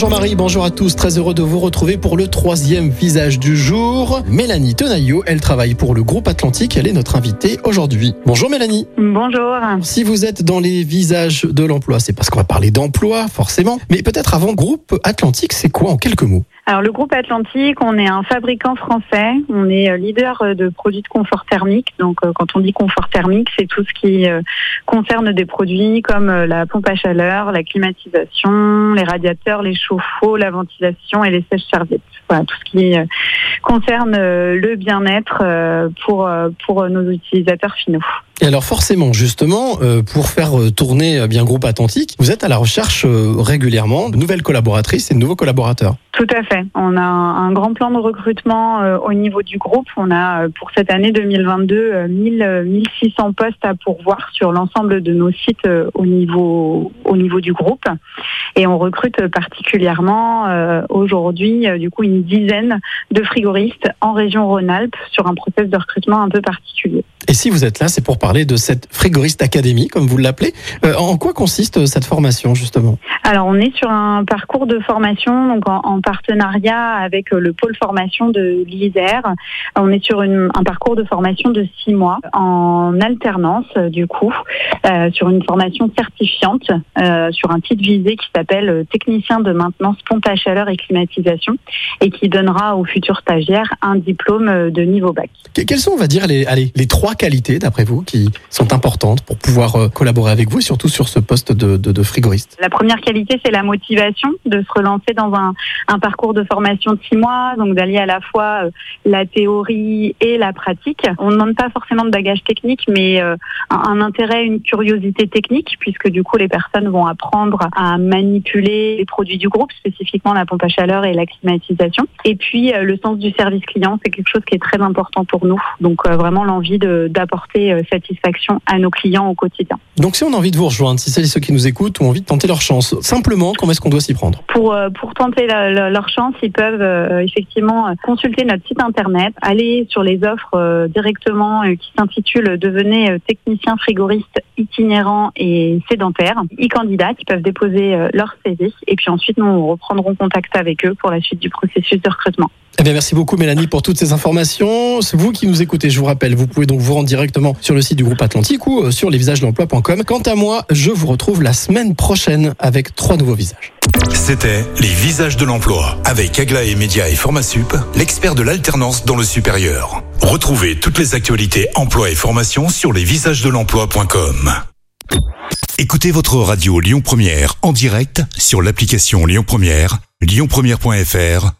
Jean-Marie, bonjour à tous, très heureux de vous retrouver pour le troisième visage du jour. Mélanie Tenaillot, elle travaille pour le groupe Atlantique, elle est notre invitée aujourd'hui. Bonjour Mélanie. Bonjour. Si vous êtes dans les visages de l'emploi, c'est parce qu'on va parler d'emploi, forcément. Mais peut-être avant, groupe Atlantique, c'est quoi en quelques mots? Alors le groupe Atlantique, on est un fabricant français, on est euh, leader euh, de produits de confort thermique. Donc euh, quand on dit confort thermique, c'est tout ce qui concerne des produits comme la pompe à chaleur, la climatisation, les radiateurs, les la ventilation et les sèches-serviettes. Voilà, tout ce qui concerne le bien-être pour, pour nos utilisateurs finaux. Et alors forcément, justement, pour faire tourner bien Groupe Atlantique, vous êtes à la recherche régulièrement de nouvelles collaboratrices et de nouveaux collaborateurs. Tout à fait. On a un, grand plan de recrutement euh, au niveau du groupe. On a euh, pour cette année 2022 1000, 1600 postes à pourvoir sur l'ensemble de nos sites euh, au niveau au niveau du groupe. Et on recrute particulièrement aujourd'hui du coup une dizaine de frigoristes en région Rhône-Alpes sur un process de recrutement un peu particulier. Et si vous êtes là, c'est pour parler de cette frigoriste académie, comme vous l'appelez. en quoi consiste cette formation justement? Alors on est sur un parcours de formation donc en, en partenariat avec euh, le pôle formation de l'ISER. On est sur une, un parcours de formation de six mois en alternance, euh, du coup, euh, sur une formation certifiante, euh, sur un titre visé qui s'appelle technicien de maintenance pompe à chaleur et climatisation et qui donnera aux futurs stagiaires un diplôme de niveau bac. Quelles sont, on va dire, les, allez, les trois qualités, d'après vous, qui sont importantes pour pouvoir collaborer avec vous, surtout sur ce poste de, de, frigoriste La première qualité, c'est la motivation de se relancer dans un, un parcours de formation de six mois, donc d'allier à la fois euh, la théorie et la pratique. On ne demande pas forcément de bagage technique, mais euh, un, intérêt, une curiosité technique, puisque du coup les personnes vont apprendre à manipuler les produits du groupe, spécifiquement la pompe à chaleur et la climatisation. Et puis euh, le sens du service client, c'est quelque chose qui est très important pour nous. Donc vraiment l'envie d'apporter satisfaction à nos clients au quotidien. Donc si on a envie de vous rejoindre, si celles et ceux qui nous écoutent ont envie de tenter leur chance, simplement, comment est-ce qu'on doit s'y prendre? Pour, pour tenter leur chance, ils peuvent euh, effectivement euh, consulter notre site internet, aller sur les offres euh, directement qui s'intitulent Devenez technicien frigoriste itinérant et sédentaire. Ils candidatent, ils peuvent déposer leur CV et puis ensuite nous reprendrons contact avec eux pour la suite du processus de recrutement. Eh bien, merci beaucoup Mélanie pour toutes ces informations. C'est vous qui nous écoutez, je vous rappelle, vous pouvez donc vous rendre directement sur le site du groupe Atlantique ou sur lesvisagesdelemploi.com. Quant à moi, je vous retrouve la semaine prochaine avec trois nouveaux visages. C'était Les Visages de l'Emploi avec Aglaé Média et Formasup, l'expert de l'alternance dans le supérieur. Retrouvez toutes les actualités emploi et formation sur lesvisagesdelemploi.com. Écoutez votre radio Lyon Première en direct sur l'application Lyon Première, lyonpremière.fr